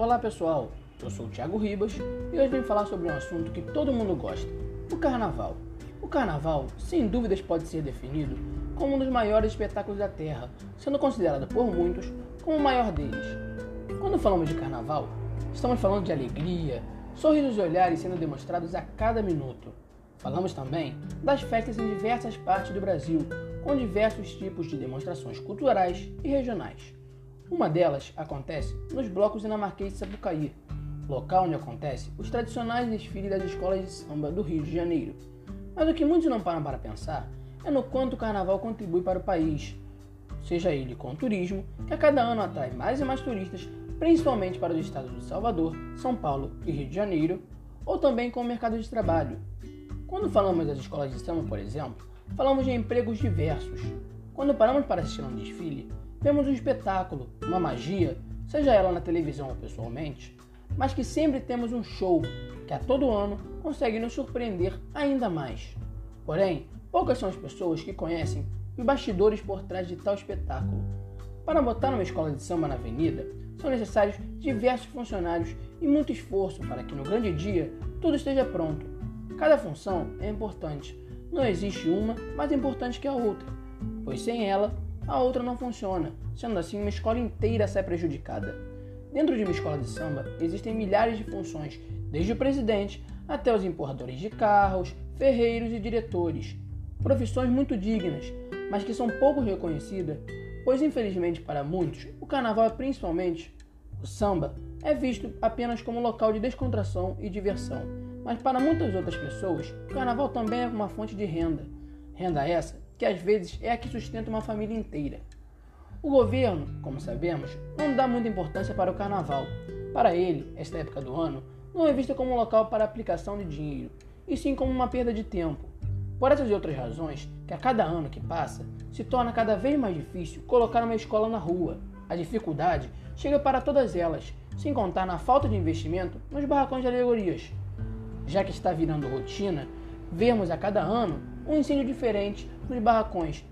Olá pessoal, eu sou o Thiago Ribas e hoje vim falar sobre um assunto que todo mundo gosta: o carnaval. O carnaval, sem dúvidas, pode ser definido como um dos maiores espetáculos da Terra, sendo considerado por muitos como o maior deles. Quando falamos de carnaval, estamos falando de alegria, sorrisos e olhares sendo demonstrados a cada minuto. Falamos também das festas em diversas partes do Brasil, com diversos tipos de demonstrações culturais e regionais. Uma delas acontece nos blocos dinamarquês de Sapucaí, local onde acontece os tradicionais desfiles das escolas de samba do Rio de Janeiro. Mas o que muitos não param para pensar é no quanto o carnaval contribui para o país, seja ele com o turismo, que a cada ano atrai mais e mais turistas, principalmente para os estados de Salvador, São Paulo e Rio de Janeiro, ou também com o mercado de trabalho. Quando falamos das escolas de samba, por exemplo, falamos de empregos diversos. Quando paramos para assistir a um desfile, vemos um espetáculo, uma magia, seja ela na televisão ou pessoalmente, mas que sempre temos um show que a todo ano consegue nos surpreender ainda mais. Porém, poucas são as pessoas que conhecem os bastidores por trás de tal espetáculo. Para botar uma escola de samba na avenida, são necessários diversos funcionários e muito esforço para que no grande dia tudo esteja pronto. Cada função é importante, não existe uma mais importante que a outra, pois sem ela a outra não funciona. Sendo assim, uma escola inteira sai prejudicada. Dentro de uma escola de samba existem milhares de funções, desde o presidente até os empurradores de carros, ferreiros e diretores. Profissões muito dignas, mas que são pouco reconhecidas, pois infelizmente para muitos, o carnaval é principalmente o samba é visto apenas como local de descontração e diversão. Mas para muitas outras pessoas, o carnaval também é uma fonte de renda. Renda essa que às vezes é a que sustenta uma família inteira. O governo, como sabemos, não dá muita importância para o carnaval. Para ele, esta época do ano não é vista como um local para aplicação de dinheiro, e sim como uma perda de tempo. Por essas e outras razões, que a cada ano que passa, se torna cada vez mais difícil colocar uma escola na rua. A dificuldade chega para todas elas, sem contar na falta de investimento nos barracões de alegorias. Já que está virando rotina, vermos a cada ano um incêndio diferente nos barracões,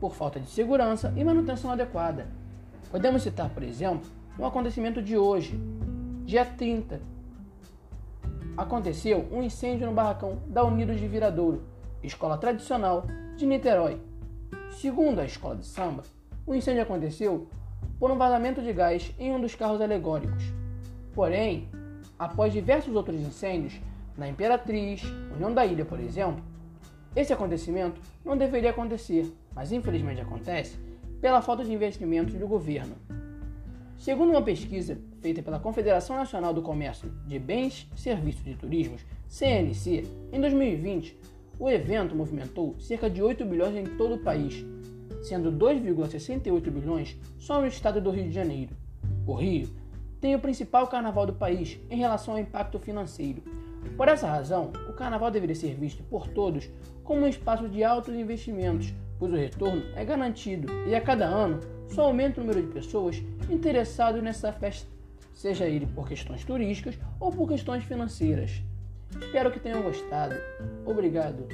por falta de segurança e manutenção adequada. Podemos citar, por exemplo, um acontecimento de hoje, dia 30. Aconteceu um incêndio no barracão da Unidos de Viradouro, escola tradicional de Niterói. Segundo a escola de samba, o incêndio aconteceu por um vazamento de gás em um dos carros alegóricos. Porém, após diversos outros incêndios, na Imperatriz, União da Ilha, por exemplo, esse acontecimento não deveria acontecer, mas infelizmente acontece pela falta de investimentos do governo. Segundo uma pesquisa feita pela Confederação Nacional do Comércio de Bens, Serviços e Turismos, CNC, em 2020, o evento movimentou cerca de 8 bilhões em todo o país, sendo 2,68 bilhões só no estado do Rio de Janeiro. O Rio tem o principal carnaval do país em relação ao impacto financeiro, por essa razão, o carnaval deveria ser visto por todos como um espaço de altos investimentos, pois o retorno é garantido e a cada ano só aumenta o número de pessoas interessadas nessa festa, seja ele por questões turísticas ou por questões financeiras. Espero que tenham gostado. Obrigado.